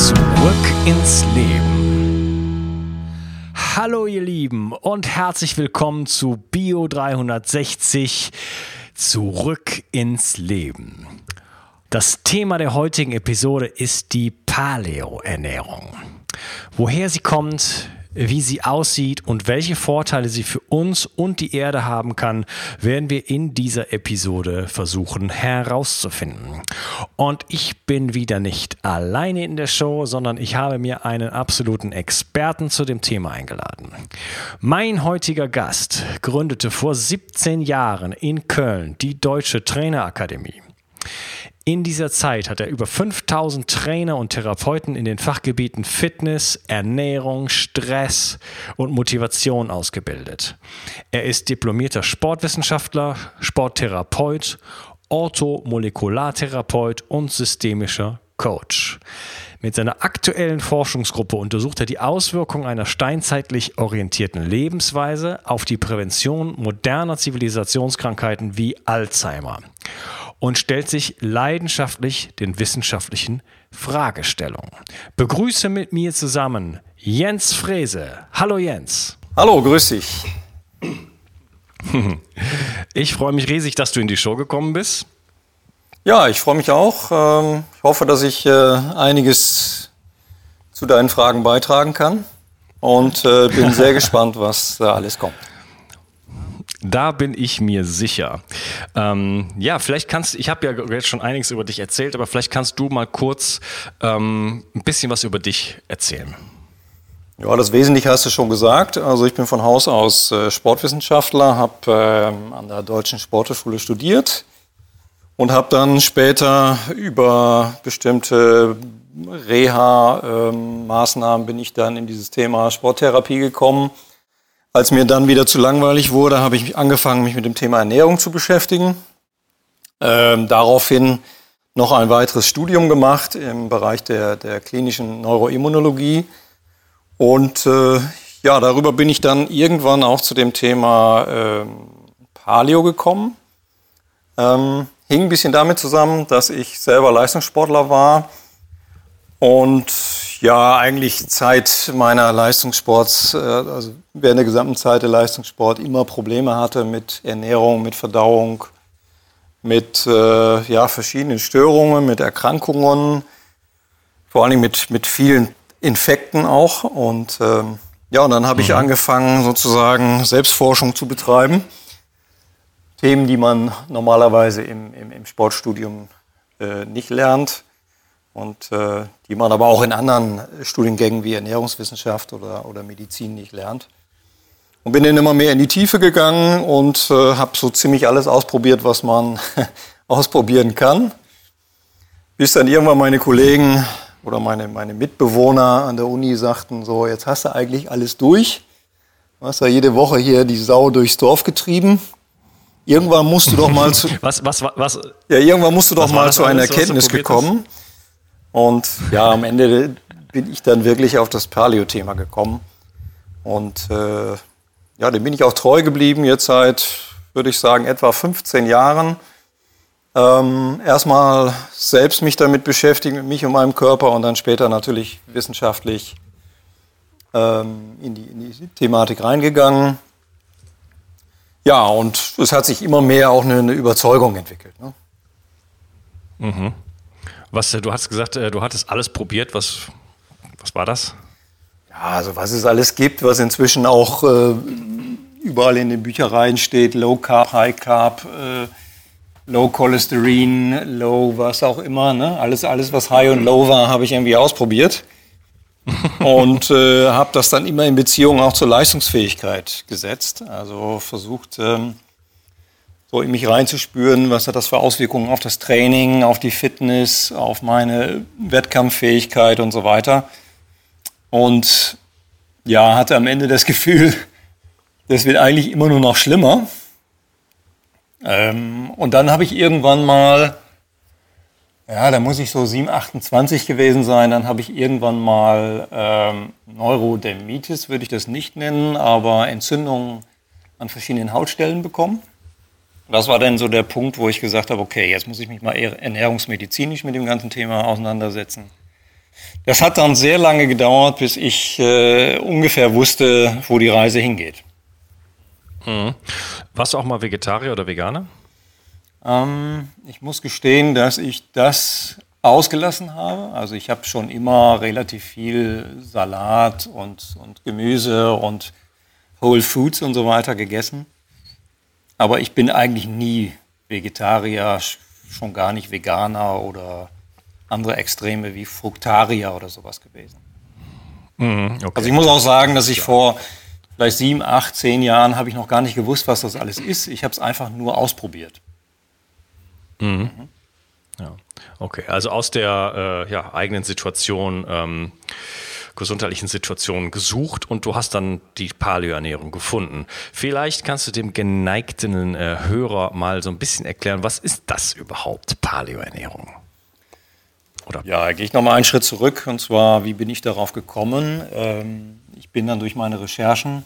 Zurück ins Leben. Hallo ihr Lieben und herzlich willkommen zu Bio 360 Zurück ins Leben. Das Thema der heutigen Episode ist die Paleo-Ernährung. Woher sie kommt, wie sie aussieht und welche Vorteile sie für uns und die Erde haben kann, werden wir in dieser Episode versuchen herauszufinden. Und ich bin wieder nicht alleine in der Show, sondern ich habe mir einen absoluten Experten zu dem Thema eingeladen. Mein heutiger Gast gründete vor 17 Jahren in Köln die Deutsche Trainerakademie. In dieser Zeit hat er über 5000 Trainer und Therapeuten in den Fachgebieten Fitness, Ernährung, Stress und Motivation ausgebildet. Er ist diplomierter Sportwissenschaftler, Sporttherapeut, Orthomolekulartherapeut und systemischer Coach. Mit seiner aktuellen Forschungsgruppe untersucht er die Auswirkungen einer steinzeitlich orientierten Lebensweise auf die Prävention moderner Zivilisationskrankheiten wie Alzheimer und stellt sich leidenschaftlich den wissenschaftlichen Fragestellungen. Begrüße mit mir zusammen Jens Frese. Hallo Jens. Hallo, grüß dich. Ich freue mich riesig, dass du in die Show gekommen bist. Ja, ich freue mich auch. Ähm, ich hoffe, dass ich äh, einiges zu deinen Fragen beitragen kann und äh, bin sehr gespannt, was da alles kommt. Da bin ich mir sicher. Ähm, ja, vielleicht kannst ich habe ja jetzt schon einiges über dich erzählt, aber vielleicht kannst du mal kurz ähm, ein bisschen was über dich erzählen. Ja, das Wesentliche hast du schon gesagt. Also ich bin von Haus aus äh, Sportwissenschaftler, habe ähm, an der Deutschen Sporthochschule studiert und habe dann später über bestimmte Reha-Maßnahmen ähm, bin ich dann in dieses Thema Sporttherapie gekommen als mir dann wieder zu langweilig wurde, habe ich angefangen, mich mit dem Thema Ernährung zu beschäftigen. Ähm, daraufhin noch ein weiteres Studium gemacht im Bereich der, der klinischen Neuroimmunologie. Und äh, ja, darüber bin ich dann irgendwann auch zu dem Thema äh, Paleo gekommen. Ähm, hing ein bisschen damit zusammen, dass ich selber Leistungssportler war und ja, eigentlich Zeit meiner Leistungssports, äh, also während der gesamten Zeit der Leistungssport immer Probleme hatte mit Ernährung, mit Verdauung, mit äh, ja, verschiedenen Störungen, mit Erkrankungen, vor allem mit, mit vielen Infekten auch. Und ähm, ja, und dann habe mhm. ich angefangen, sozusagen Selbstforschung zu betreiben. Themen, die man normalerweise im, im, im Sportstudium äh, nicht lernt und äh, die man aber auch in anderen Studiengängen wie Ernährungswissenschaft oder, oder Medizin nicht lernt. Und bin dann immer mehr in die Tiefe gegangen und äh, habe so ziemlich alles ausprobiert, was man ausprobieren kann. Bis dann irgendwann meine Kollegen oder meine, meine Mitbewohner an der Uni sagten, so jetzt hast du eigentlich alles durch. Du hast ja jede Woche hier die Sau durchs Dorf getrieben. Irgendwann musst du doch mal zu. was, was, was, ja, irgendwann musst du doch mal zu einer Erkenntnis gekommen. Hast? Und ja, am Ende bin ich dann wirklich auf das Paleo-Thema gekommen. Und äh, ja, dem bin ich auch treu geblieben, jetzt seit, würde ich sagen, etwa 15 Jahren. Ähm, erstmal selbst mich damit beschäftigen, mit mich und meinem Körper und dann später natürlich wissenschaftlich ähm, in, die, in, die, Thematik reingegangen. Ja, und es hat sich immer mehr auch eine, eine Überzeugung entwickelt. Ne? Mhm. Was, äh, du hast gesagt, äh, du hattest alles probiert. Was, was war das? Ja, also was es alles gibt, was inzwischen auch äh, überall in den Büchereien steht, Low Carb, High Carb, äh, Low Cholesterin, Low was auch immer. Ne? Alles, alles, was High und Low war, habe ich irgendwie ausprobiert. und äh, habe das dann immer in Beziehung auch zur Leistungsfähigkeit gesetzt. Also versucht, ähm, so in mich reinzuspüren, was hat das für Auswirkungen auf das Training, auf die Fitness, auf meine Wettkampffähigkeit und so weiter. Und ja, hatte am Ende das Gefühl, das wird eigentlich immer nur noch schlimmer. Ähm, und dann habe ich irgendwann mal, ja, da muss ich so 7, 28 gewesen sein, dann habe ich irgendwann mal ähm, Neurodermitis, würde ich das nicht nennen, aber Entzündungen an verschiedenen Hautstellen bekommen. Das war dann so der Punkt, wo ich gesagt habe, okay, jetzt muss ich mich mal ernährungsmedizinisch mit dem ganzen Thema auseinandersetzen. Das hat dann sehr lange gedauert, bis ich äh, ungefähr wusste, wo die Reise hingeht. Mhm. Warst du auch mal Vegetarier oder Veganer? Ähm, ich muss gestehen, dass ich das ausgelassen habe. Also ich habe schon immer relativ viel Salat und, und Gemüse und Whole Foods und so weiter gegessen. Aber ich bin eigentlich nie Vegetarier, schon gar nicht Veganer oder andere Extreme wie Fruktarier oder sowas gewesen. Mhm, okay. Also ich muss auch sagen, dass ich vor vielleicht sieben, acht, zehn Jahren habe ich noch gar nicht gewusst, was das alles ist. Ich habe es einfach nur ausprobiert. Mhm. Mhm. Ja, okay. Also aus der äh, ja, eigenen Situation ähm, gesundheitlichen Situation gesucht und du hast dann die Paleoernährung gefunden. Vielleicht kannst du dem geneigten äh, Hörer mal so ein bisschen erklären, was ist das überhaupt, Paleoernährung? Oder? Ja, gehe ich nochmal einen Schritt zurück und zwar, wie bin ich darauf gekommen? Ähm, ich bin dann durch meine Recherchen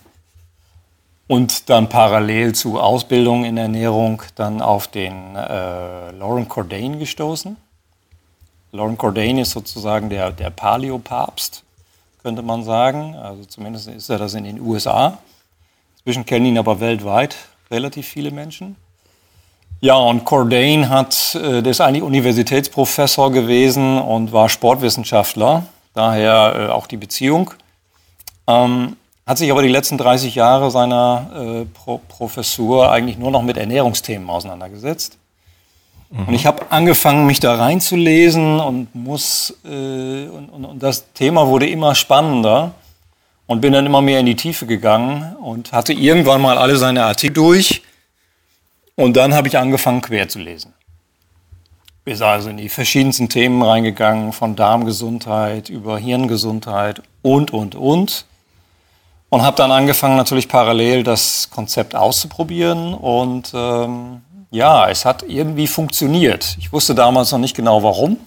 und dann parallel zu Ausbildung in Ernährung dann auf den äh, Lauren Cordain gestoßen. Lauren Cordain ist sozusagen der, der Paleo-Papst könnte man sagen. Also zumindest ist er das in den USA. Inzwischen kennen ihn aber weltweit relativ viele Menschen. Ja, und Cordain hat, äh, der ist eigentlich Universitätsprofessor gewesen und war Sportwissenschaftler, daher äh, auch die Beziehung. Ähm, hat sich aber die letzten 30 Jahre seiner äh, Pro Professur eigentlich nur noch mit Ernährungsthemen auseinandergesetzt. Mhm. Und ich habe angefangen, mich da reinzulesen und muss äh, und, und, und das Thema wurde immer spannender und bin dann immer mehr in die Tiefe gegangen und hatte irgendwann mal alle seine Artikel durch und dann habe ich angefangen quer zu lesen. Bin also in die verschiedensten Themen reingegangen, von Darmgesundheit über Hirngesundheit und, und, und. Und habe dann angefangen, natürlich parallel das Konzept auszuprobieren und ähm, ja, es hat irgendwie funktioniert. Ich wusste damals noch nicht genau warum.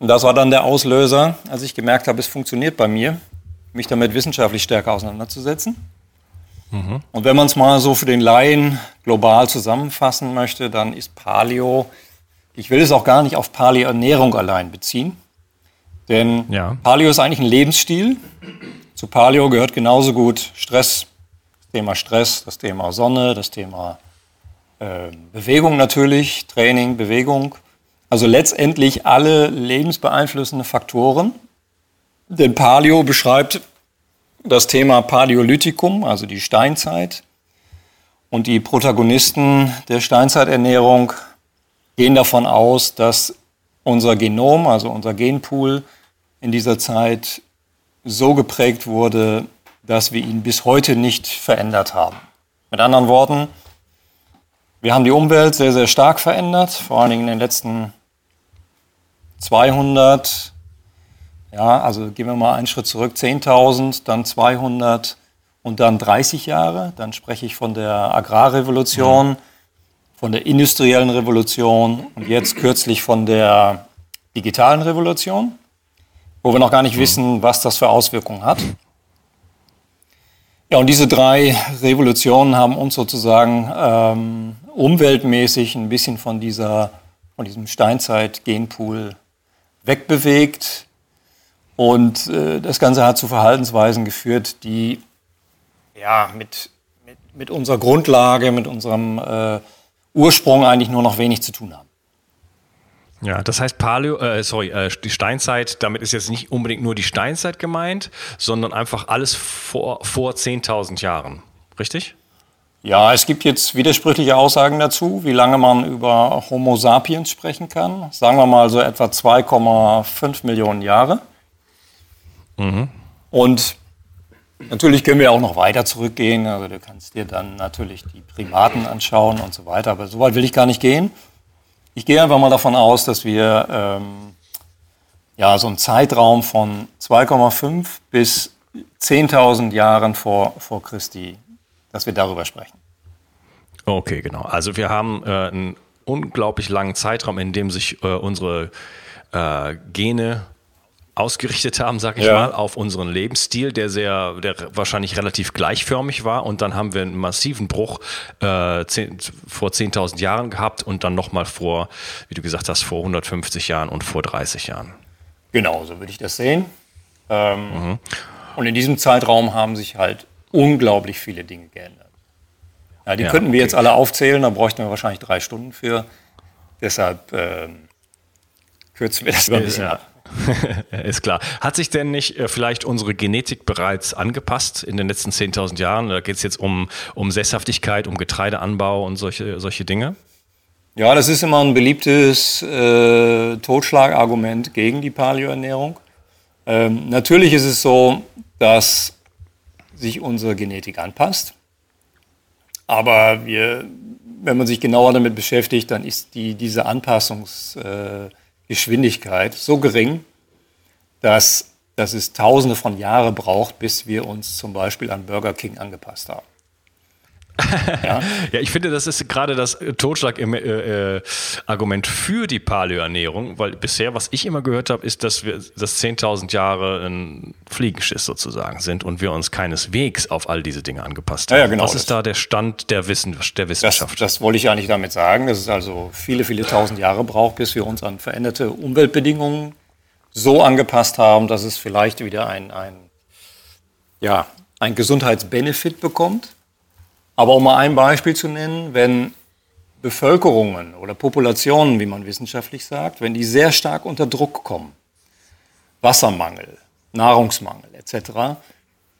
Und das war dann der Auslöser, als ich gemerkt habe, es funktioniert bei mir, mich damit wissenschaftlich stärker auseinanderzusetzen. Mhm. Und wenn man es mal so für den Laien global zusammenfassen möchte, dann ist Paleo, ich will es auch gar nicht auf Paleo-Ernährung allein beziehen, denn ja. Paleo ist eigentlich ein Lebensstil. Zu Paleo gehört genauso gut Stress, Thema Stress, das Thema Sonne, das Thema äh, Bewegung natürlich, Training, Bewegung. Also letztendlich alle lebensbeeinflussende Faktoren. Denn Paleo beschreibt das Thema Paläolithikum, also die Steinzeit. Und die Protagonisten der Steinzeiternährung gehen davon aus, dass unser Genom, also unser Genpool, in dieser Zeit so geprägt wurde, dass wir ihn bis heute nicht verändert haben. Mit anderen Worten, wir haben die Umwelt sehr, sehr stark verändert, vor allen Dingen in den letzten 200, ja, also gehen wir mal einen Schritt zurück, 10.000, dann 200 und dann 30 Jahre. Dann spreche ich von der Agrarrevolution, von der industriellen Revolution und jetzt kürzlich von der digitalen Revolution, wo wir noch gar nicht wissen, was das für Auswirkungen hat. Ja, und diese drei Revolutionen haben uns sozusagen ähm, umweltmäßig ein bisschen von, dieser, von diesem Steinzeit-Genpool wegbewegt. Und äh, das Ganze hat zu Verhaltensweisen geführt, die ja, mit, mit, mit unserer Grundlage, mit unserem äh, Ursprung eigentlich nur noch wenig zu tun haben. Ja, das heißt Paleo, äh, sorry, äh, die Steinzeit, damit ist jetzt nicht unbedingt nur die Steinzeit gemeint, sondern einfach alles vor, vor 10.000 Jahren, richtig? Ja, es gibt jetzt widersprüchliche Aussagen dazu, wie lange man über Homo sapiens sprechen kann. Sagen wir mal so etwa 2,5 Millionen Jahre. Mhm. Und Natürlich können wir auch noch weiter zurückgehen. Also du kannst dir dann natürlich die Primaten anschauen und so weiter. Aber so weit will ich gar nicht gehen. Ich gehe einfach mal davon aus, dass wir ähm, ja so einen Zeitraum von 2,5 bis 10.000 Jahren vor, vor Christi, dass wir darüber sprechen. Okay, genau. Also wir haben äh, einen unglaublich langen Zeitraum, in dem sich äh, unsere äh, Gene ausgerichtet haben, sag ich ja. mal, auf unseren Lebensstil, der sehr, der wahrscheinlich relativ gleichförmig war. Und dann haben wir einen massiven Bruch äh, zehn, vor 10.000 Jahren gehabt und dann nochmal vor, wie du gesagt hast, vor 150 Jahren und vor 30 Jahren. Genau, so würde ich das sehen. Ähm, mhm. Und in diesem Zeitraum haben sich halt unglaublich viele Dinge geändert. Ja, die ja, könnten wir okay. jetzt alle aufzählen, da bräuchten wir wahrscheinlich drei Stunden für. Deshalb ähm, kürzen wir das ein bisschen ab. Ist klar. Hat sich denn nicht äh, vielleicht unsere Genetik bereits angepasst in den letzten 10.000 Jahren? Da geht es jetzt um, um Sesshaftigkeit, um Getreideanbau und solche, solche Dinge? Ja, das ist immer ein beliebtes äh, Totschlagargument gegen die Paleoernährung. Ähm, natürlich ist es so, dass sich unsere Genetik anpasst. Aber wir, wenn man sich genauer damit beschäftigt, dann ist die, diese Anpassungsgeschwindigkeit äh, so gering, dass, dass es tausende von Jahren braucht, bis wir uns zum Beispiel an Burger King angepasst haben. Ja? ja, ich finde, das ist gerade das Totschlag-Argument äh, äh für die Paleoernährung, weil bisher, was ich immer gehört habe, ist, dass wir dass 10.000 Jahre ein Fliegenschiss sozusagen sind und wir uns keineswegs auf all diese Dinge angepasst haben. Ja, ja, genau, was ist da der Stand der, Wissen, der Wissenschaft? Das, das wollte ich eigentlich damit sagen, dass es also viele, viele tausend Jahre braucht, bis wir uns an veränderte Umweltbedingungen so angepasst haben, dass es vielleicht wieder ein, ein, ja, ein Gesundheitsbenefit bekommt aber um mal ein Beispiel zu nennen, wenn Bevölkerungen oder Populationen, wie man wissenschaftlich sagt, wenn die sehr stark unter Druck kommen, Wassermangel, Nahrungsmangel etc.,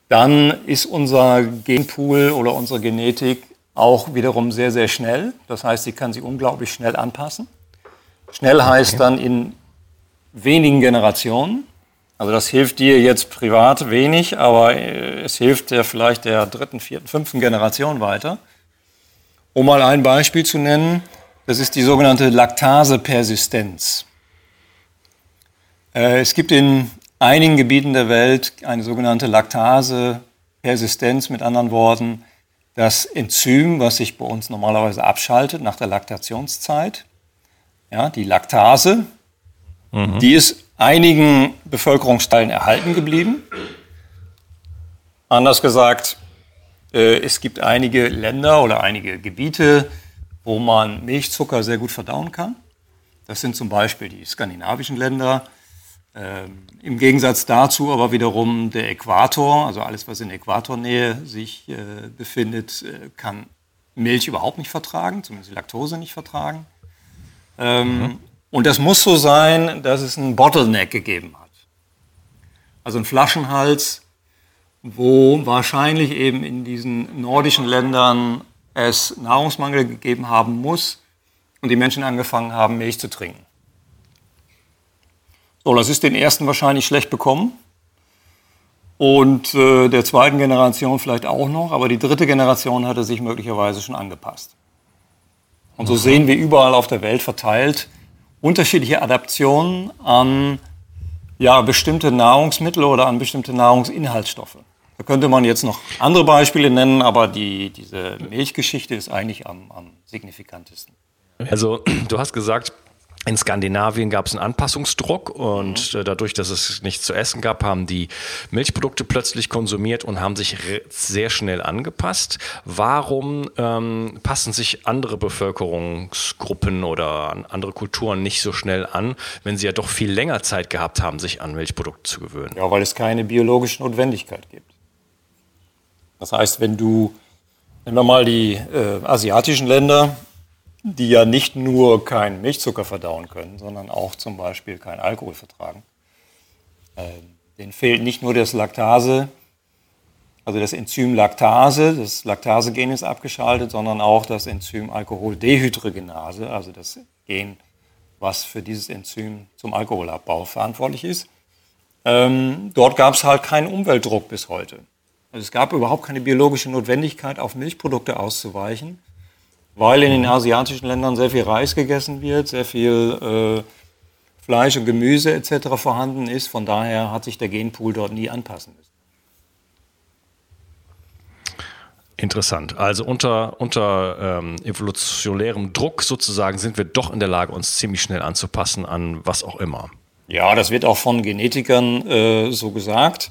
dann ist unser Genpool oder unsere Genetik auch wiederum sehr, sehr schnell. Das heißt, sie kann sich unglaublich schnell anpassen. Schnell heißt dann in wenigen Generationen. Also das hilft dir jetzt privat wenig, aber äh, es hilft der vielleicht der dritten, vierten, fünften Generation weiter. Um mal ein Beispiel zu nennen, das ist die sogenannte Laktasepersistenz. Äh, es gibt in einigen Gebieten der Welt eine sogenannte Laktasepersistenz, mit anderen Worten, das Enzym, was sich bei uns normalerweise abschaltet nach der Laktationszeit, ja, die Laktase, mhm. die ist einigen Bevölkerungsteilen erhalten geblieben. Anders gesagt, äh, es gibt einige Länder oder einige Gebiete, wo man Milchzucker sehr gut verdauen kann. Das sind zum Beispiel die skandinavischen Länder. Ähm, Im Gegensatz dazu aber wiederum der Äquator, also alles, was in Äquatornähe sich äh, befindet, äh, kann Milch überhaupt nicht vertragen, zumindest Laktose nicht vertragen. Ähm, mhm. Und das muss so sein, dass es einen Bottleneck gegeben hat. Also einen Flaschenhals, wo wahrscheinlich eben in diesen nordischen Ländern es Nahrungsmangel gegeben haben muss und die Menschen angefangen haben, Milch zu trinken. So, das ist den ersten wahrscheinlich schlecht bekommen und äh, der zweiten Generation vielleicht auch noch, aber die dritte Generation hatte sich möglicherweise schon angepasst. Und so sehen wir überall auf der Welt verteilt, unterschiedliche Adaptionen an ja, bestimmte Nahrungsmittel oder an bestimmte Nahrungsinhaltsstoffe. Da könnte man jetzt noch andere Beispiele nennen, aber die, diese Milchgeschichte ist eigentlich am, am signifikantesten. Also du hast gesagt, in Skandinavien gab es einen Anpassungsdruck und mhm. dadurch, dass es nichts zu essen gab, haben die Milchprodukte plötzlich konsumiert und haben sich sehr schnell angepasst. Warum ähm, passen sich andere Bevölkerungsgruppen oder andere Kulturen nicht so schnell an, wenn sie ja doch viel länger Zeit gehabt haben, sich an Milchprodukte zu gewöhnen? Ja, weil es keine biologische Notwendigkeit gibt. Das heißt, wenn du, nehmen wir mal die äh, asiatischen Länder, die ja nicht nur keinen Milchzucker verdauen können, sondern auch zum Beispiel keinen Alkohol vertragen. Ähm, denen fehlt nicht nur das Laktase, also das Enzym Laktase, das Laktasegen ist abgeschaltet, sondern auch das Enzym Alkoholdehydrogenase, also das Gen, was für dieses Enzym zum Alkoholabbau verantwortlich ist. Ähm, dort gab es halt keinen Umweltdruck bis heute. Also es gab überhaupt keine biologische Notwendigkeit, auf Milchprodukte auszuweichen, weil in den asiatischen Ländern sehr viel Reis gegessen wird, sehr viel äh, Fleisch und Gemüse etc. vorhanden ist. Von daher hat sich der Genpool dort nie anpassen müssen. Interessant. Also unter, unter ähm, evolutionärem Druck sozusagen sind wir doch in der Lage, uns ziemlich schnell anzupassen an was auch immer. Ja, das wird auch von Genetikern äh, so gesagt.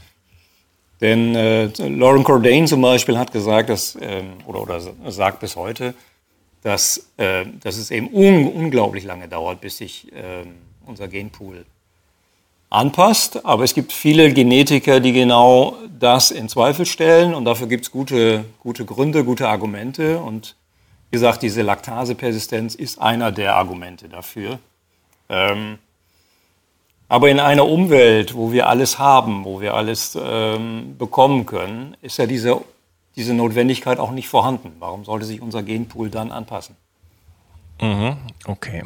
Denn äh, Lauren Cordain zum Beispiel hat gesagt, dass, ähm, oder, oder sagt bis heute, dass, äh, dass es eben un unglaublich lange dauert, bis sich ähm, unser Genpool anpasst. Aber es gibt viele Genetiker, die genau das in Zweifel stellen und dafür gibt es gute, gute Gründe, gute Argumente. Und wie gesagt, diese Laktasepersistenz ist einer der Argumente dafür. Ähm, aber in einer Umwelt, wo wir alles haben, wo wir alles ähm, bekommen können, ist ja diese, diese Notwendigkeit auch nicht vorhanden. Warum sollte sich unser Genpool dann anpassen? Mhm, okay.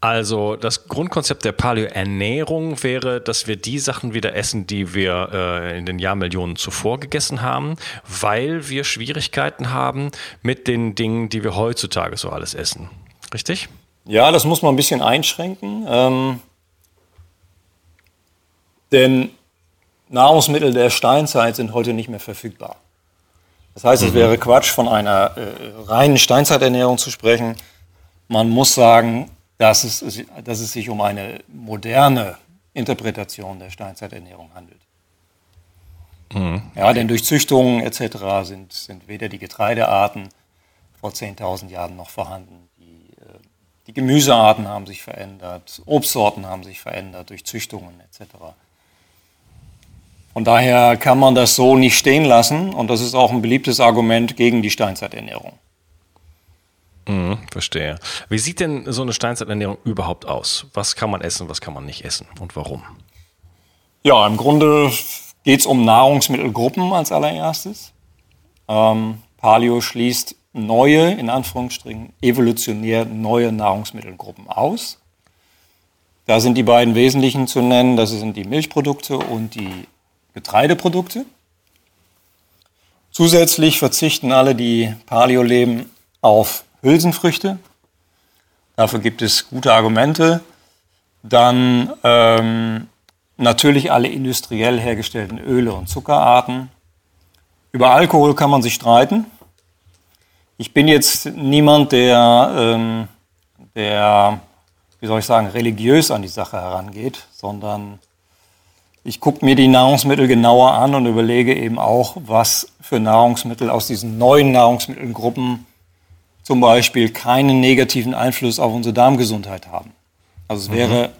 Also das Grundkonzept der Paleoernährung wäre, dass wir die Sachen wieder essen, die wir äh, in den Jahrmillionen zuvor gegessen haben, weil wir Schwierigkeiten haben mit den Dingen, die wir heutzutage so alles essen. Richtig? Ja, das muss man ein bisschen einschränken. Ähm, denn Nahrungsmittel der Steinzeit sind heute nicht mehr verfügbar. Das heißt, es mhm. wäre Quatsch, von einer äh, reinen Steinzeiternährung zu sprechen. Man muss sagen, dass es, dass es sich um eine moderne Interpretation der Steinzeiternährung handelt. Mhm. Ja, denn durch Züchtungen etc. Sind, sind weder die Getreidearten vor 10.000 Jahren noch vorhanden. Die, äh, die Gemüsearten haben sich verändert, Obstsorten haben sich verändert durch Züchtungen etc. Von daher kann man das so nicht stehen lassen und das ist auch ein beliebtes Argument gegen die Steinzeiternährung. Mhm, verstehe. Wie sieht denn so eine Steinzeiternährung überhaupt aus? Was kann man essen, was kann man nicht essen und warum? Ja, im Grunde geht es um Nahrungsmittelgruppen als allererstes. Ähm, Paleo schließt neue, in Anführungsstrichen evolutionär neue Nahrungsmittelgruppen aus. Da sind die beiden wesentlichen zu nennen, das sind die Milchprodukte und die Getreideprodukte. Zusätzlich verzichten alle, die Paleo leben, auf Hülsenfrüchte. Dafür gibt es gute Argumente. Dann ähm, natürlich alle industriell hergestellten Öle und Zuckerarten. Über Alkohol kann man sich streiten. Ich bin jetzt niemand, der, ähm, der, wie soll ich sagen, religiös an die Sache herangeht, sondern ich gucke mir die Nahrungsmittel genauer an und überlege eben auch, was für Nahrungsmittel aus diesen neuen Nahrungsmittelgruppen zum Beispiel keinen negativen Einfluss auf unsere Darmgesundheit haben. Also es mhm. wäre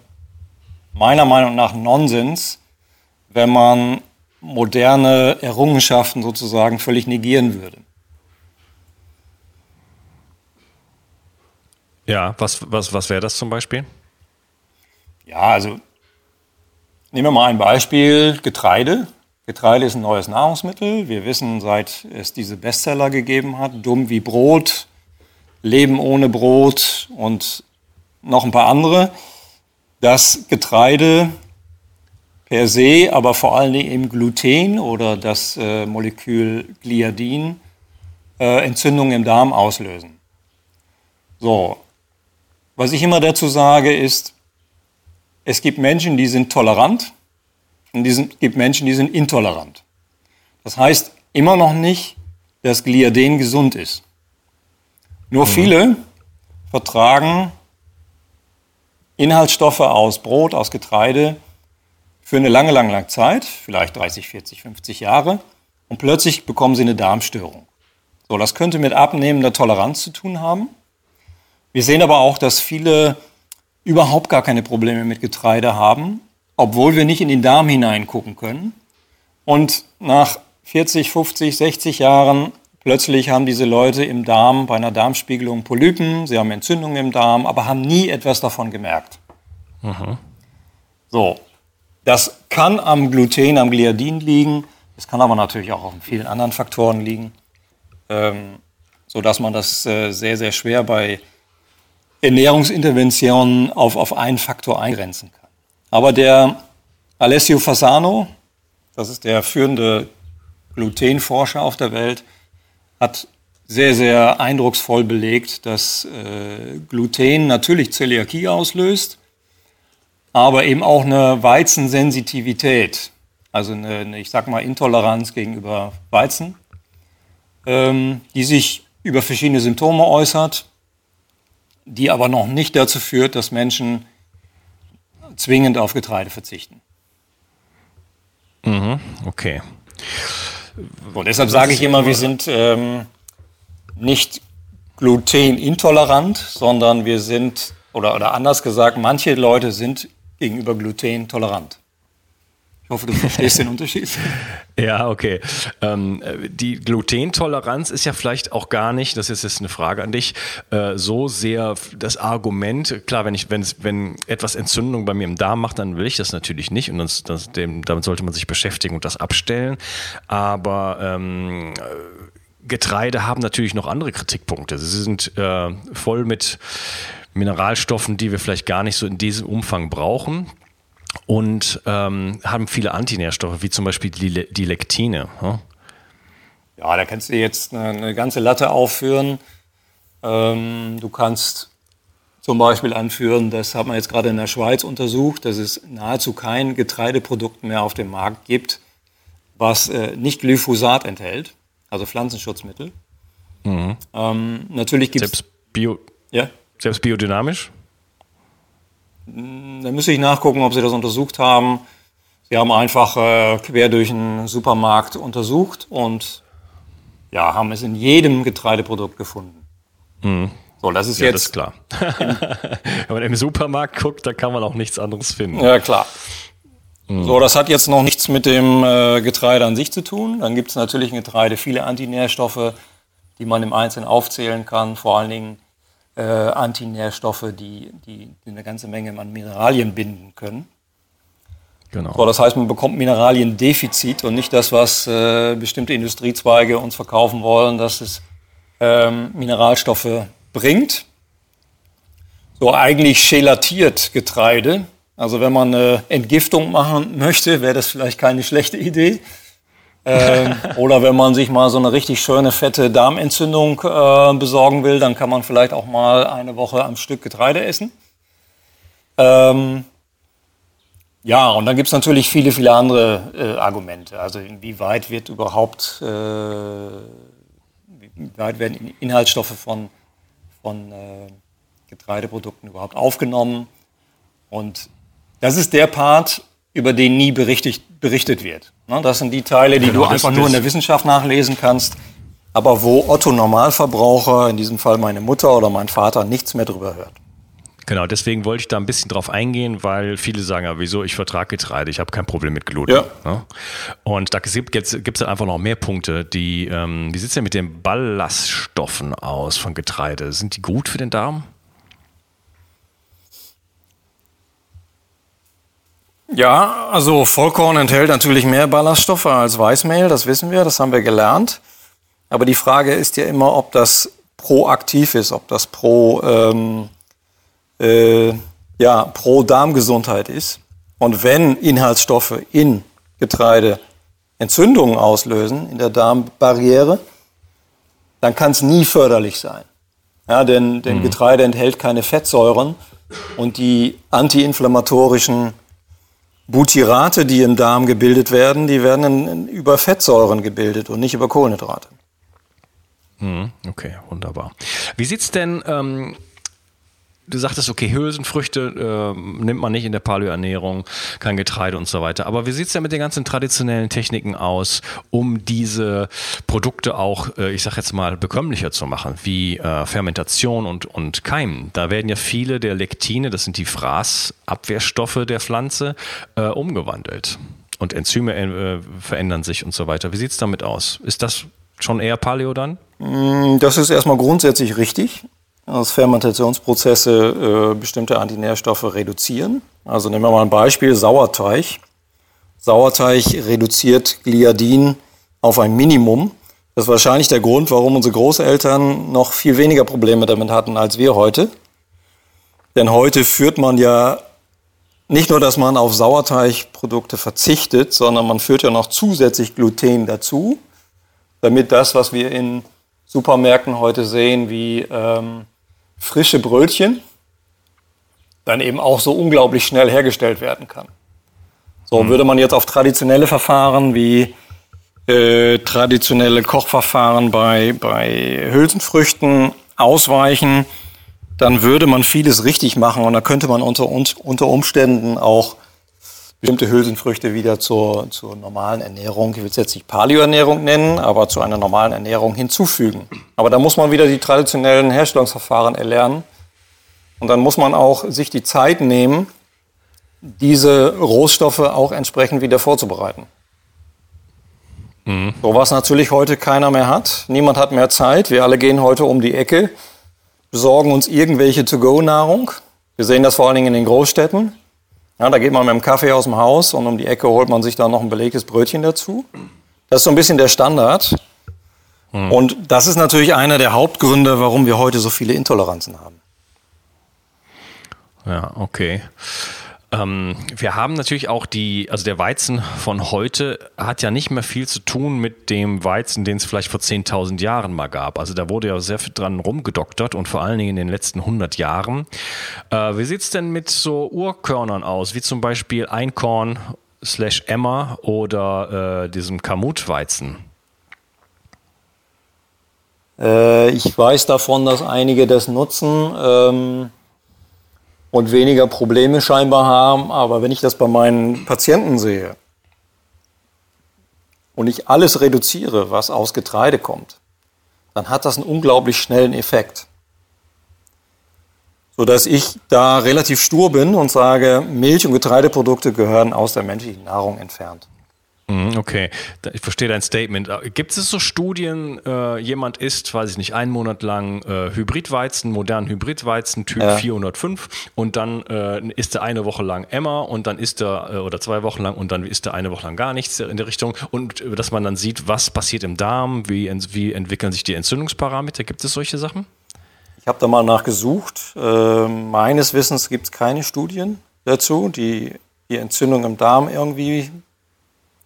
meiner Meinung nach Nonsens, wenn man moderne Errungenschaften sozusagen völlig negieren würde. Ja, was, was, was wäre das zum Beispiel? Ja, also nehmen wir mal ein Beispiel, Getreide. Getreide ist ein neues Nahrungsmittel. Wir wissen, seit es diese Bestseller gegeben hat, dumm wie Brot, Leben ohne Brot und noch ein paar andere, dass Getreide per se, aber vor allen Dingen eben Gluten oder das äh, Molekül Gliadin äh, Entzündungen im Darm auslösen. So, was ich immer dazu sage ist, es gibt Menschen, die sind tolerant und es gibt Menschen, die sind intolerant. Das heißt immer noch nicht, dass Gliaden gesund ist. Nur mhm. viele vertragen Inhaltsstoffe aus Brot, aus Getreide für eine lange, lange, lange Zeit, vielleicht 30, 40, 50 Jahre, und plötzlich bekommen sie eine Darmstörung. So, das könnte mit abnehmender Toleranz zu tun haben. Wir sehen aber auch, dass viele überhaupt gar keine Probleme mit Getreide haben, obwohl wir nicht in den Darm hineingucken können. Und nach 40, 50, 60 Jahren Plötzlich haben diese Leute im Darm bei einer Darmspiegelung Polypen, sie haben Entzündungen im Darm, aber haben nie etwas davon gemerkt. Mhm. So, das kann am Gluten, am Gliadin liegen, es kann aber natürlich auch auf vielen anderen Faktoren liegen, ähm, sodass man das äh, sehr, sehr schwer bei Ernährungsinterventionen auf, auf einen Faktor eingrenzen kann. Aber der Alessio Fasano, das ist der führende Glutenforscher auf der Welt, hat sehr, sehr eindrucksvoll belegt, dass äh, Gluten natürlich Zöliakie auslöst, aber eben auch eine Weizensensitivität, also eine, eine ich sag mal, Intoleranz gegenüber Weizen, ähm, die sich über verschiedene Symptome äußert, die aber noch nicht dazu führt, dass Menschen zwingend auf Getreide verzichten. Mhm, okay. Und deshalb sage ich immer, wir sind ähm, nicht glutenintolerant, sondern wir sind, oder, oder anders gesagt, manche Leute sind gegenüber Gluten tolerant. Hoffe, du verstehst den Unterschied. Ja, okay. Ähm, die Glutentoleranz ist ja vielleicht auch gar nicht, das ist jetzt eine Frage an dich, äh, so sehr das Argument. Klar, wenn ich, wenn etwas Entzündung bei mir im Darm macht, dann will ich das natürlich nicht und das, das, dem, damit sollte man sich beschäftigen und das abstellen. Aber ähm, Getreide haben natürlich noch andere Kritikpunkte. Sie sind äh, voll mit Mineralstoffen, die wir vielleicht gar nicht so in diesem Umfang brauchen und ähm, haben viele Antinährstoffe, wie zum Beispiel die, die Lektine. Hm? Ja, da kannst du jetzt eine, eine ganze Latte aufführen. Ähm, du kannst zum Beispiel anführen, das hat man jetzt gerade in der Schweiz untersucht, dass es nahezu kein Getreideprodukt mehr auf dem Markt gibt, was äh, nicht Glyphosat enthält, also Pflanzenschutzmittel. Mhm. Ähm, natürlich gibt es. Bio, ja? selbst biodynamisch? Da müsste ich nachgucken, ob Sie das untersucht haben. Sie haben einfach äh, quer durch einen Supermarkt untersucht und ja, haben es in jedem Getreideprodukt gefunden. Mhm. So, das ist ja, jetzt. Das ist klar. Wenn man im Supermarkt guckt, da kann man auch nichts anderes finden. Ja, klar. Mhm. So, das hat jetzt noch nichts mit dem äh, Getreide an sich zu tun. Dann gibt es natürlich in Getreide viele Antinährstoffe, die man im Einzelnen aufzählen kann. Vor allen Dingen äh, Antinährstoffe, die, die, die, eine ganze Menge an Mineralien binden können. Genau. So, das heißt, man bekommt Mineraliendefizit und nicht das, was äh, bestimmte Industriezweige uns verkaufen wollen, dass es ähm, Mineralstoffe bringt. So eigentlich gelatiert Getreide. Also wenn man eine Entgiftung machen möchte, wäre das vielleicht keine schlechte Idee. Ähm, oder wenn man sich mal so eine richtig schöne fette Darmentzündung äh, besorgen will, dann kann man vielleicht auch mal eine Woche am Stück Getreide essen. Ähm, ja, und dann gibt es natürlich viele, viele andere äh, Argumente. Also inwieweit wird überhaupt, äh, wie weit werden Inhaltsstoffe von, von äh, Getreideprodukten überhaupt aufgenommen? Und das ist der Part, über den nie berichtet, berichtet wird. Ne, das sind die Teile, die genau, du einfach nur in der Wissenschaft nachlesen kannst, aber wo Otto Normalverbraucher, in diesem Fall meine Mutter oder mein Vater, nichts mehr drüber hört. Genau, deswegen wollte ich da ein bisschen drauf eingehen, weil viele sagen ja, wieso, ich vertrage Getreide, ich habe kein Problem mit Gluten. Ja. Ne? Und da gibt es dann einfach noch mehr Punkte, die, ähm, wie sieht es denn mit den Ballaststoffen aus von Getreide? Sind die gut für den Darm? Ja, also Vollkorn enthält natürlich mehr Ballaststoffe als Weißmehl, das wissen wir, das haben wir gelernt. Aber die Frage ist ja immer, ob das proaktiv ist, ob das pro, ähm, äh, ja, pro Darmgesundheit ist. Und wenn Inhaltsstoffe in Getreide Entzündungen auslösen in der Darmbarriere, dann kann es nie förderlich sein. Ja, denn, denn mhm. Getreide enthält keine Fettsäuren und die antiinflammatorischen Butyrate, die im Darm gebildet werden, die werden in, in, über Fettsäuren gebildet und nicht über Kohlenhydrate. Hm, okay, wunderbar. Wie sieht es denn ähm, du sagtest, okay, Hülsenfrüchte äh, nimmt man nicht in der Paleoernährung, kein Getreide und so weiter. Aber wie sieht es denn mit den ganzen traditionellen Techniken aus, um diese Produkte auch, äh, ich sag jetzt mal, bekömmlicher zu machen, wie äh, Fermentation und, und Keimen? Da werden ja viele der Lektine, das sind die Fraßabwehrstoffe der Pflanze, äh, umgewandelt. Und Enzyme äh, verändern sich und so weiter. Wie sieht es damit aus? Ist das schon eher Paleo dann? Mm, das ist erstmal grundsätzlich richtig dass Fermentationsprozesse äh, bestimmte Antinährstoffe reduzieren. Also nehmen wir mal ein Beispiel, Sauerteig. Sauerteig reduziert Gliadin auf ein Minimum. Das ist wahrscheinlich der Grund, warum unsere Großeltern noch viel weniger Probleme damit hatten als wir heute. Denn heute führt man ja nicht nur, dass man auf Sauerteigprodukte verzichtet, sondern man führt ja noch zusätzlich Gluten dazu, damit das, was wir in Supermärkten heute sehen, wie ähm, frische Brötchen, dann eben auch so unglaublich schnell hergestellt werden kann. So mhm. würde man jetzt auf traditionelle Verfahren wie äh, traditionelle Kochverfahren bei, bei Hülsenfrüchten ausweichen, dann würde man vieles richtig machen und da könnte man unter, unter Umständen auch bestimmte Hülsenfrüchte wieder zur, zur normalen Ernährung, ich will es jetzt nicht Paleoernährung nennen, aber zu einer normalen Ernährung hinzufügen. Aber da muss man wieder die traditionellen Herstellungsverfahren erlernen. Und dann muss man auch sich die Zeit nehmen, diese Rohstoffe auch entsprechend wieder vorzubereiten. Mhm. So was natürlich heute keiner mehr hat. Niemand hat mehr Zeit. Wir alle gehen heute um die Ecke besorgen uns irgendwelche To-Go-Nahrung. Wir sehen das vor allen Dingen in den Großstädten. Ja, da geht man mit dem Kaffee aus dem Haus und um die Ecke holt man sich dann noch ein belegtes Brötchen dazu. Das ist so ein bisschen der Standard. Hm. Und das ist natürlich einer der Hauptgründe, warum wir heute so viele Intoleranzen haben. Ja, okay. Ähm, wir haben natürlich auch die, also der Weizen von heute hat ja nicht mehr viel zu tun mit dem Weizen, den es vielleicht vor 10.000 Jahren mal gab. Also da wurde ja sehr viel dran rumgedoktert und vor allen Dingen in den letzten 100 Jahren. Äh, wie sieht es denn mit so Urkörnern aus, wie zum Beispiel Einkorn slash Emmer oder äh, diesem Kamutweizen? Äh, ich weiß davon, dass einige das nutzen. Ähm und weniger Probleme scheinbar haben. Aber wenn ich das bei meinen Patienten sehe und ich alles reduziere, was aus Getreide kommt, dann hat das einen unglaublich schnellen Effekt. Sodass ich da relativ stur bin und sage, Milch- und Getreideprodukte gehören aus der menschlichen Nahrung entfernt. Mhm, okay, ich verstehe dein Statement. Äh, gibt es so Studien, äh, jemand isst, weiß ich nicht, einen Monat lang äh, Hybridweizen, modernen Hybridweizen, Typ ja. 405 und dann äh, isst er eine Woche lang Emma und dann isst er, äh, oder zwei Wochen lang und dann isst er eine Woche lang gar nichts in der Richtung und äh, dass man dann sieht, was passiert im Darm, wie, wie entwickeln sich die Entzündungsparameter. Gibt es solche Sachen? Ich habe da mal nachgesucht. meines Wissens gibt es keine Studien dazu, die die Entzündung im Darm irgendwie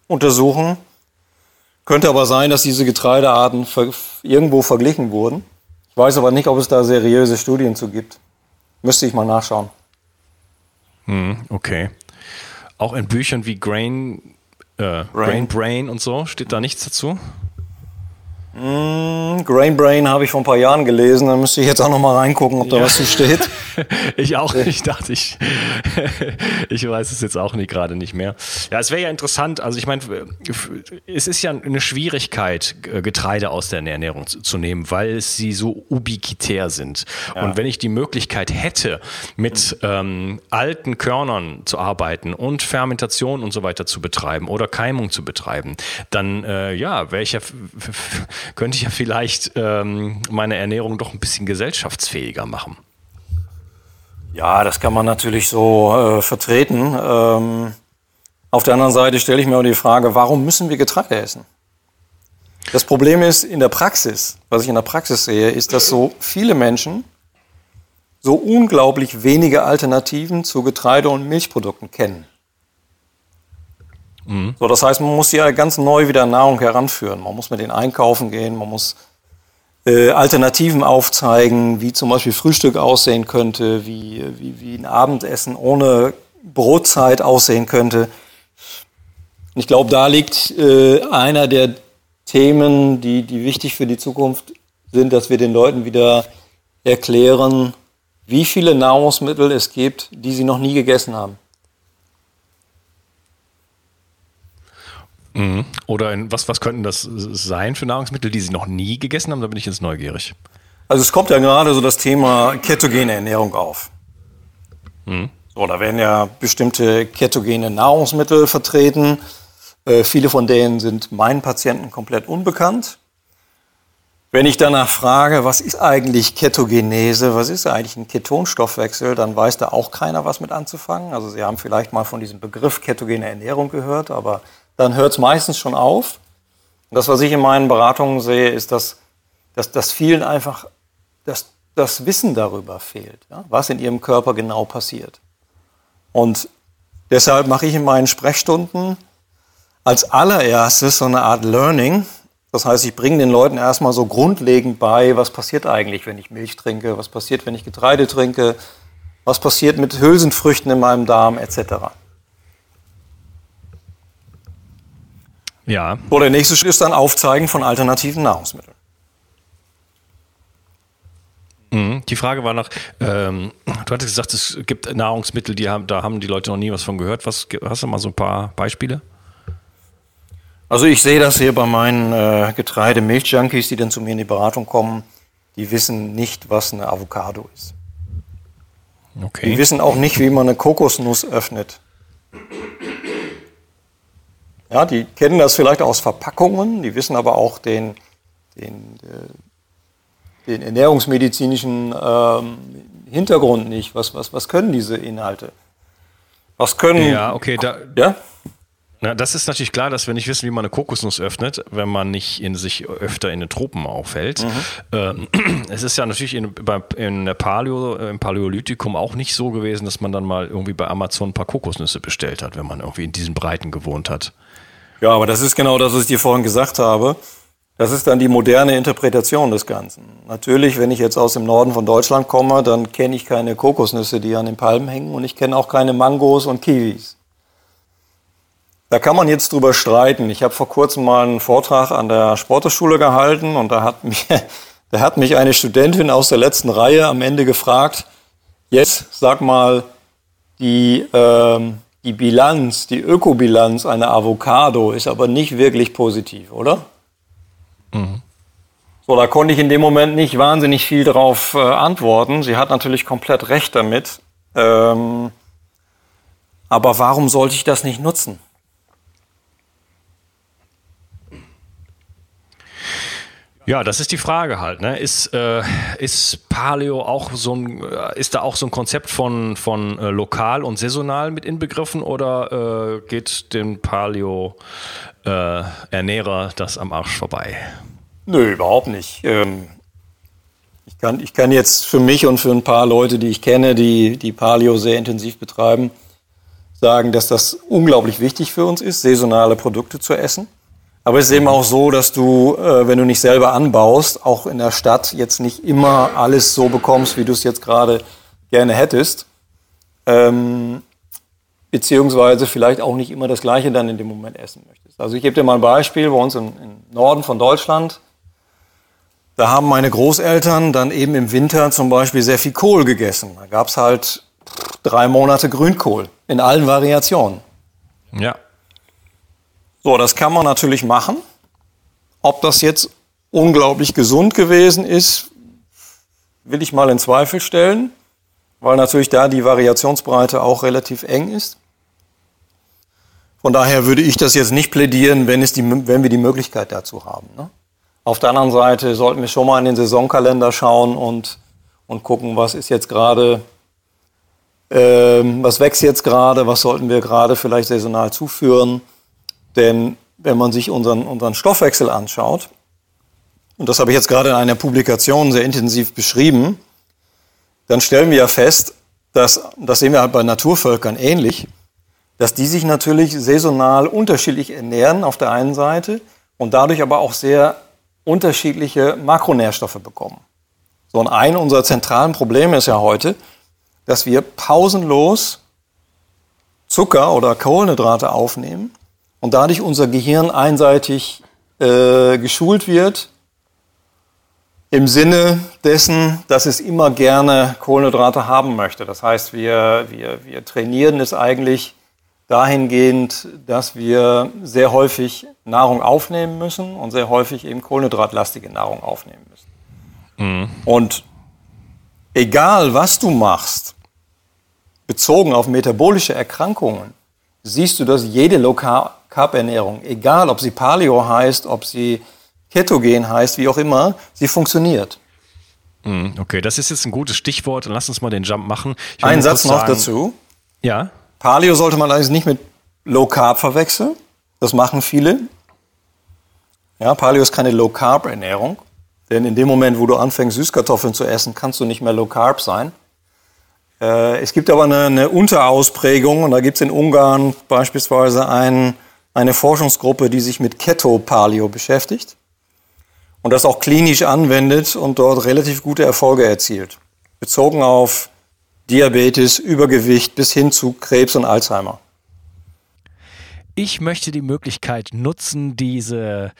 untersuchen. Könnte aber sein, dass diese Getreidearten irgendwo verglichen wurden. Ich weiß aber nicht, ob es da seriöse Studien zu gibt. Müsste ich mal nachschauen. Hm, okay. Auch in Büchern wie Grain, äh, Brain. Brain und so steht da nichts dazu? Mm, Grain Brain habe ich vor ein paar Jahren gelesen, da müsste ich jetzt auch noch mal reingucken, ob da ja. was zu steht. ich auch nicht, dachte ich. ich weiß es jetzt auch nicht gerade nicht mehr. Ja, es wäre ja interessant, also ich meine, es ist ja eine Schwierigkeit, Getreide aus der Ernährung zu, zu nehmen, weil sie so ubiquitär sind. Ja. Und wenn ich die Möglichkeit hätte, mit ähm, alten Körnern zu arbeiten und Fermentation und so weiter zu betreiben oder Keimung zu betreiben, dann äh, ja, wäre ich ja könnte ich ja vielleicht ähm, meine Ernährung doch ein bisschen gesellschaftsfähiger machen. Ja, das kann man natürlich so äh, vertreten. Ähm, auf der anderen Seite stelle ich mir auch die Frage, warum müssen wir Getreide essen? Das Problem ist in der Praxis, was ich in der Praxis sehe, ist, dass so viele Menschen so unglaublich wenige Alternativen zu Getreide- und Milchprodukten kennen. Mhm. So, das heißt, man muss ja ganz neu wieder Nahrung heranführen. Man muss mit denen einkaufen gehen, man muss äh, Alternativen aufzeigen, wie zum Beispiel Frühstück aussehen könnte, wie, wie, wie ein Abendessen ohne Brotzeit aussehen könnte. ich glaube, da liegt äh, einer der Themen, die, die wichtig für die Zukunft sind, dass wir den Leuten wieder erklären, wie viele Nahrungsmittel es gibt, die sie noch nie gegessen haben. Mhm. Oder in, was, was könnten das sein für Nahrungsmittel, die Sie noch nie gegessen haben? Da bin ich jetzt neugierig. Also es kommt ja gerade so das Thema ketogene Ernährung auf. Mhm. So, da werden ja bestimmte ketogene Nahrungsmittel vertreten. Äh, viele von denen sind meinen Patienten komplett unbekannt. Wenn ich danach frage, was ist eigentlich Ketogenese, was ist eigentlich ein Ketonstoffwechsel, dann weiß da auch keiner was mit anzufangen. Also Sie haben vielleicht mal von diesem Begriff ketogene Ernährung gehört, aber dann hört es meistens schon auf. Und das, was ich in meinen Beratungen sehe, ist, dass, dass, dass vielen einfach das, das Wissen darüber fehlt, ja, was in ihrem Körper genau passiert. Und Deshalb mache ich in meinen Sprechstunden als allererstes so eine Art Learning. Das heißt, ich bringe den Leuten erstmal so grundlegend bei, was passiert eigentlich, wenn ich Milch trinke, was passiert, wenn ich Getreide trinke, was passiert mit Hülsenfrüchten in meinem Darm etc. Ja. So, der nächste Schritt ist dann Aufzeigen von alternativen Nahrungsmitteln. Mhm. Die Frage war noch, ähm, du hattest gesagt, es gibt Nahrungsmittel, die haben, da haben die Leute noch nie was von gehört. Was, hast du mal so ein paar Beispiele? Also ich sehe das hier bei meinen äh, Getreide-Milch-Junkies, die dann zu mir in die Beratung kommen. Die wissen nicht, was eine Avocado ist. Okay. Die wissen auch nicht, wie man eine Kokosnuss öffnet. Ja, die kennen das vielleicht aus Verpackungen, die wissen aber auch den, den, äh, den ernährungsmedizinischen ähm, Hintergrund nicht. Was, was, was können diese Inhalte? Was können. Ja, okay, da, ja? Na, das ist natürlich klar, dass wir nicht wissen, wie man eine Kokosnuss öffnet, wenn man nicht in sich öfter in den Tropen aufhält. Mhm. Ähm, es ist ja natürlich in, bei, in der Paleo, im Paläolithikum auch nicht so gewesen, dass man dann mal irgendwie bei Amazon ein paar Kokosnüsse bestellt hat, wenn man irgendwie in diesen Breiten gewohnt hat. Ja, aber das ist genau das, was ich dir vorhin gesagt habe. Das ist dann die moderne Interpretation des Ganzen. Natürlich, wenn ich jetzt aus dem Norden von Deutschland komme, dann kenne ich keine Kokosnüsse, die an den Palmen hängen und ich kenne auch keine Mangos und Kiwis. Da kann man jetzt drüber streiten. Ich habe vor kurzem mal einen Vortrag an der Sporteschule gehalten und da hat mich, da hat mich eine Studentin aus der letzten Reihe am Ende gefragt, jetzt sag mal, die, ähm, die Bilanz, die Ökobilanz einer Avocado ist aber nicht wirklich positiv, oder? Mhm. So, da konnte ich in dem Moment nicht wahnsinnig viel darauf äh, antworten. Sie hat natürlich komplett recht damit. Ähm, aber warum sollte ich das nicht nutzen? Ja, das ist die Frage halt. Ne? Ist, äh, ist Paleo auch so ein, äh, ist da auch so ein Konzept von, von äh, lokal und saisonal mit inbegriffen oder äh, geht dem Paleo-Ernährer äh, das am Arsch vorbei? Nö, überhaupt nicht. Ähm, ich, kann, ich kann jetzt für mich und für ein paar Leute, die ich kenne, die, die Paleo sehr intensiv betreiben, sagen, dass das unglaublich wichtig für uns ist, saisonale Produkte zu essen. Aber es ist eben auch so, dass du, äh, wenn du nicht selber anbaust, auch in der Stadt jetzt nicht immer alles so bekommst, wie du es jetzt gerade gerne hättest. Ähm, beziehungsweise vielleicht auch nicht immer das Gleiche dann in dem Moment essen möchtest. Also ich gebe dir mal ein Beispiel bei uns im, im Norden von Deutschland. Da haben meine Großeltern dann eben im Winter zum Beispiel sehr viel Kohl gegessen. Da gab es halt drei Monate Grünkohl in allen Variationen. Ja. So, das kann man natürlich machen. Ob das jetzt unglaublich gesund gewesen ist, will ich mal in Zweifel stellen, weil natürlich da die Variationsbreite auch relativ eng ist. Von daher würde ich das jetzt nicht plädieren, wenn, es die, wenn wir die Möglichkeit dazu haben. Ne? Auf der anderen Seite sollten wir schon mal in den Saisonkalender schauen und, und gucken, was ist jetzt gerade, ähm, was wächst jetzt gerade, was sollten wir gerade vielleicht saisonal zuführen. Denn wenn man sich unseren, unseren Stoffwechsel anschaut, und das habe ich jetzt gerade in einer Publikation sehr intensiv beschrieben, dann stellen wir ja fest, dass, das sehen wir halt bei Naturvölkern ähnlich, dass die sich natürlich saisonal unterschiedlich ernähren auf der einen Seite und dadurch aber auch sehr unterschiedliche Makronährstoffe bekommen. So, und ein unserer zentralen Probleme ist ja heute, dass wir pausenlos Zucker oder Kohlenhydrate aufnehmen und dadurch unser Gehirn einseitig äh, geschult wird, im Sinne dessen, dass es immer gerne Kohlenhydrate haben möchte. Das heißt, wir, wir, wir trainieren es eigentlich dahingehend, dass wir sehr häufig Nahrung aufnehmen müssen und sehr häufig eben kohlenhydratlastige Nahrung aufnehmen müssen. Mhm. Und egal was du machst, bezogen auf metabolische Erkrankungen, siehst du, dass jede Low Carb-Ernährung, egal ob sie Paleo heißt, ob sie Ketogen heißt, wie auch immer, sie funktioniert. Hm, okay, das ist jetzt ein gutes Stichwort. Lass uns mal den Jump machen. Ein Satz noch sagen, dazu. Ja. Paleo sollte man eigentlich nicht mit Low Carb verwechseln. Das machen viele. Ja, Paleo ist keine Low Carb Ernährung. Denn in dem Moment, wo du anfängst, Süßkartoffeln zu essen, kannst du nicht mehr Low Carb sein. Äh, es gibt aber eine, eine Unterausprägung und da gibt es in Ungarn beispielsweise ein, eine Forschungsgruppe, die sich mit Keto-Paleo beschäftigt und das auch klinisch anwendet und dort relativ gute Erfolge erzielt. Bezogen auf Diabetes, Übergewicht bis hin zu Krebs und Alzheimer. Ich möchte die Möglichkeit nutzen, diese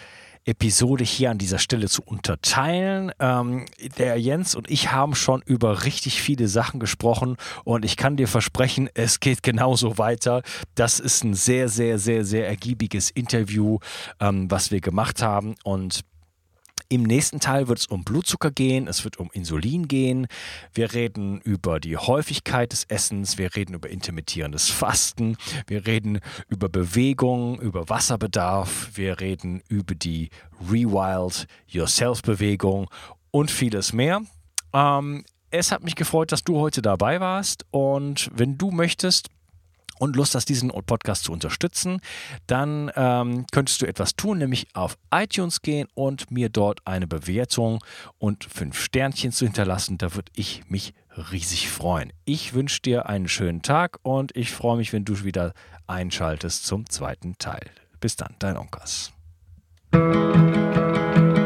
Episode hier an dieser Stelle zu unterteilen. Ähm, der Jens und ich haben schon über richtig viele Sachen gesprochen und ich kann dir versprechen, es geht genauso weiter. Das ist ein sehr, sehr, sehr, sehr ergiebiges Interview, ähm, was wir gemacht haben und im nächsten Teil wird es um Blutzucker gehen, es wird um Insulin gehen. Wir reden über die Häufigkeit des Essens, wir reden über intermittierendes Fasten, wir reden über Bewegung, über Wasserbedarf, wir reden über die Rewild Yourself Bewegung und vieles mehr. Ähm, es hat mich gefreut, dass du heute dabei warst und wenn du möchtest, und Lust hast, diesen Podcast zu unterstützen, dann ähm, könntest du etwas tun, nämlich auf iTunes gehen und mir dort eine Bewertung und fünf Sternchen zu hinterlassen. Da würde ich mich riesig freuen. Ich wünsche dir einen schönen Tag und ich freue mich, wenn du wieder einschaltest zum zweiten Teil. Bis dann, dein Onkas.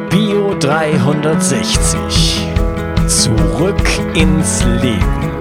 Bio 360. Zurück ins Leben.